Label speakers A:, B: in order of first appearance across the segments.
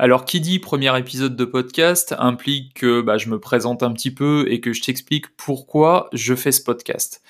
A: Alors, qui dit premier épisode de podcast implique que bah, je me présente un petit peu et que je t'explique pourquoi je fais ce podcast.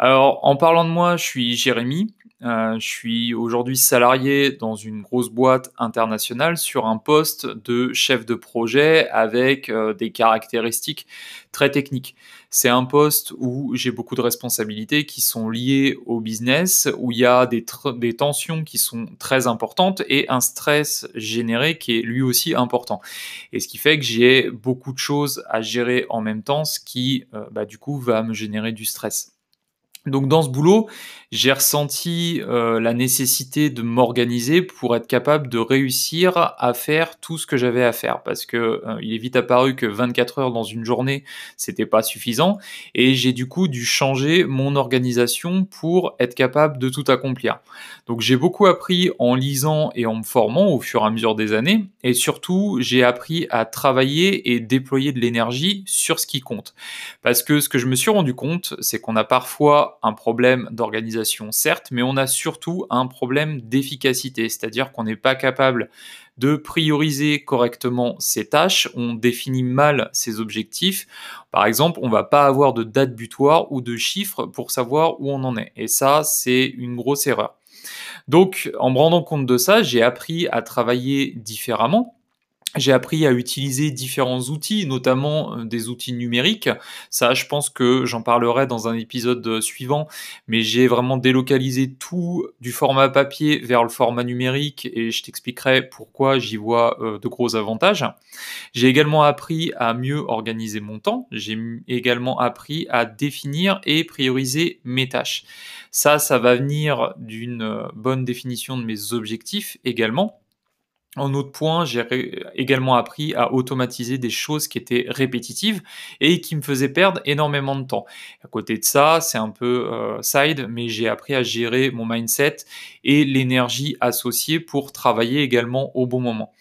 A: Alors, en parlant de moi, je suis Jérémy. Euh, je suis aujourd'hui salarié dans une grosse boîte internationale sur un poste de chef de projet avec euh, des caractéristiques très techniques. C'est un poste où j'ai beaucoup de responsabilités qui sont liées au business, où il y a des, des tensions qui sont très importantes et un stress généré qui est lui aussi important. Et ce qui fait que j'ai beaucoup de choses à gérer en même temps, ce qui euh, bah, du coup va me générer du stress. Donc dans ce boulot, j'ai ressenti euh, la nécessité de m'organiser pour être capable de réussir à faire tout ce que j'avais à faire parce que euh, il est vite apparu que 24 heures dans une journée, c'était pas suffisant et j'ai du coup dû changer mon organisation pour être capable de tout accomplir. Donc j'ai beaucoup appris en lisant et en me formant au fur et à mesure des années et surtout, j'ai appris à travailler et déployer de l'énergie sur ce qui compte. Parce que ce que je me suis rendu compte, c'est qu'on a parfois un problème d'organisation certes, mais on a surtout un problème d'efficacité, c'est-à-dire qu'on n'est pas capable de prioriser correctement ses tâches, on définit mal ses objectifs. Par exemple, on va pas avoir de date butoir ou de chiffres pour savoir où on en est. Et ça, c'est une grosse erreur. Donc, en me rendant compte de ça, j'ai appris à travailler différemment j'ai appris à utiliser différents outils, notamment euh, des outils numériques. Ça, je pense que j'en parlerai dans un épisode euh, suivant, mais j'ai vraiment délocalisé tout du format papier vers le format numérique et je t'expliquerai pourquoi j'y vois euh, de gros avantages. J'ai également appris à mieux organiser mon temps. J'ai également appris à définir et prioriser mes tâches. Ça, ça va venir d'une bonne définition de mes objectifs également en autre point, j'ai également appris à automatiser des choses qui étaient répétitives et qui me faisaient perdre énormément de temps. À côté de ça, c'est un peu euh, side, mais j'ai appris à gérer mon mindset et l'énergie associée pour travailler également au bon moment.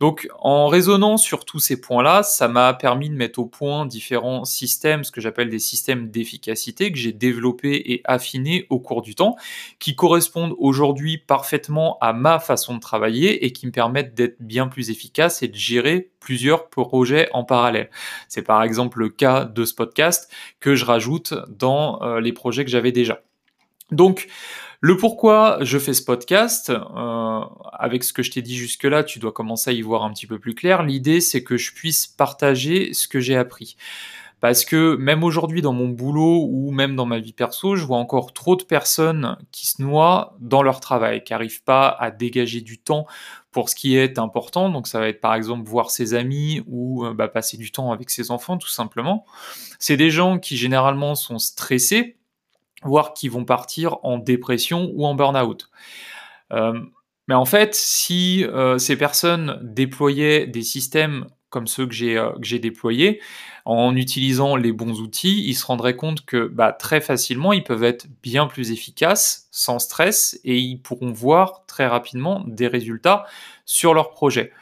A: Donc en raisonnant sur tous ces points-là, ça m'a permis de mettre au point différents systèmes, ce que j'appelle des systèmes d'efficacité que j'ai développés et affinés au cours du temps, qui correspondent aujourd'hui parfaitement à ma façon de travailler et qui me permettent d'être bien plus efficace et de gérer plusieurs projets en parallèle. C'est par exemple le cas de ce podcast que je rajoute dans euh, les projets que j'avais déjà. Donc, le pourquoi je fais ce podcast, euh, avec ce que je t'ai dit jusque-là, tu dois commencer à y voir un petit peu plus clair. L'idée, c'est que je puisse partager ce que j'ai appris. Parce que même aujourd'hui dans mon boulot ou même dans ma vie perso, je vois encore trop de personnes qui se noient dans leur travail, qui n'arrivent pas à dégager du temps pour ce qui est important. Donc ça va être par exemple voir ses amis ou euh, bah, passer du temps avec ses enfants tout simplement. C'est des gens qui généralement sont stressés voire qui vont partir en dépression ou en burn-out. Euh, mais en fait, si euh, ces personnes déployaient des systèmes comme ceux que j'ai euh, déployés, en utilisant les bons outils, ils se rendraient compte que bah, très facilement, ils peuvent être bien plus efficaces, sans stress, et ils pourront voir très rapidement des résultats sur leur projet.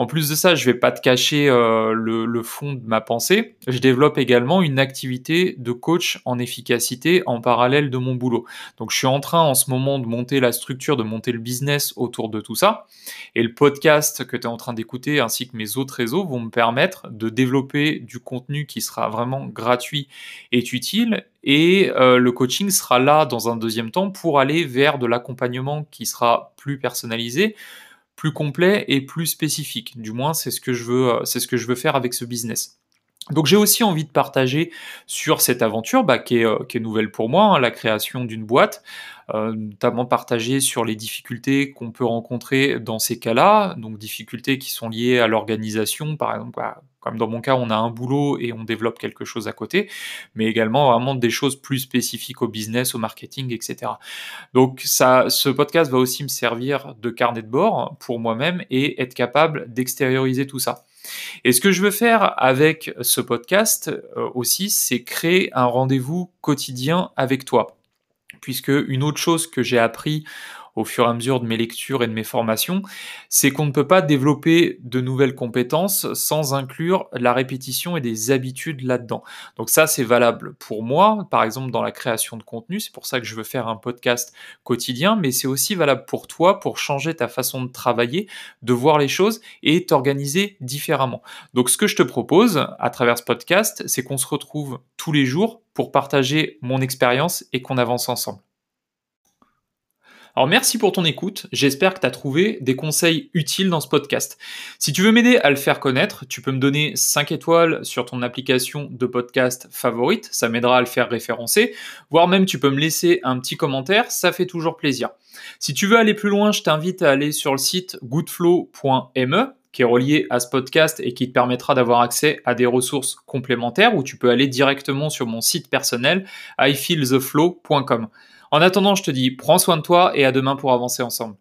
A: En plus de ça, je vais pas te cacher euh, le, fond de ma pensée. Je développe également une activité de coach en efficacité en parallèle de mon boulot. Donc je suis en train en ce moment de monter la structure, de monter le business autour de tout ça. Et le podcast que tu es en train d'écouter ainsi que mes autres réseaux vont me permettre de développer du contenu qui sera vraiment gratuit et utile. Et euh, le coaching sera là dans un deuxième temps pour aller vers de l'accompagnement qui sera plus personnalisé plus complet et plus spécifique. Du moins, c'est ce que je veux, euh, c'est ce que je veux faire avec ce business. Donc j'ai aussi envie de partager sur cette aventure bah, qui, est, euh, nouvelle pour moi, hein, la création d'une boîte, euh, notamment partager sur les difficultés qu'on peut rencontrer dans ces cas-là, donc difficultés qui sont liées à l'organisation, par exemple, comme dans mon cas, on a un boulot et on développe quelque chose à côté, mais également vraiment des choses plus spécifiques au business, au marketing, etc. Donc ça, ce podcast va aussi me servir de carnet de bord pour moi-même et être capable d'extérioriser tout ça. Et ce que je veux faire avec ce podcast euh, aussi, c'est créer un rendez-vous quotidien avec toi. Puisque une autre chose que j'ai appris au fur et à mesure de mes lectures et de mes formations, c'est qu'on ne peut pas développer de nouvelles compétences sans inclure la répétition et des habitudes là-dedans. Donc ça, c'est valable pour moi, par exemple dans la création de contenu, c'est pour ça que je veux faire un podcast quotidien, mais c'est aussi valable pour toi pour changer ta façon de travailler, de voir les choses et t'organiser différemment. Donc ce que je te propose à travers ce podcast, c'est qu'on se retrouve tous les jours pour partager mon expérience et qu'on avance ensemble. Alors merci pour ton écoute, j'espère que tu as trouvé des conseils utiles dans ce podcast. Si tu veux m'aider à le faire connaître, tu peux me donner 5 étoiles sur ton application de podcast favorite, ça m'aidera à le faire référencer, voire même tu peux me laisser un petit commentaire, ça fait toujours plaisir. Si tu veux aller plus loin, je t'invite à aller sur le site goodflow.me qui est relié à ce podcast et qui te permettra d'avoir accès à des ressources complémentaires ou tu peux aller directement sur mon site personnel ifeeltheflow.com. En attendant, je te dis, prends soin de toi et à demain pour avancer ensemble.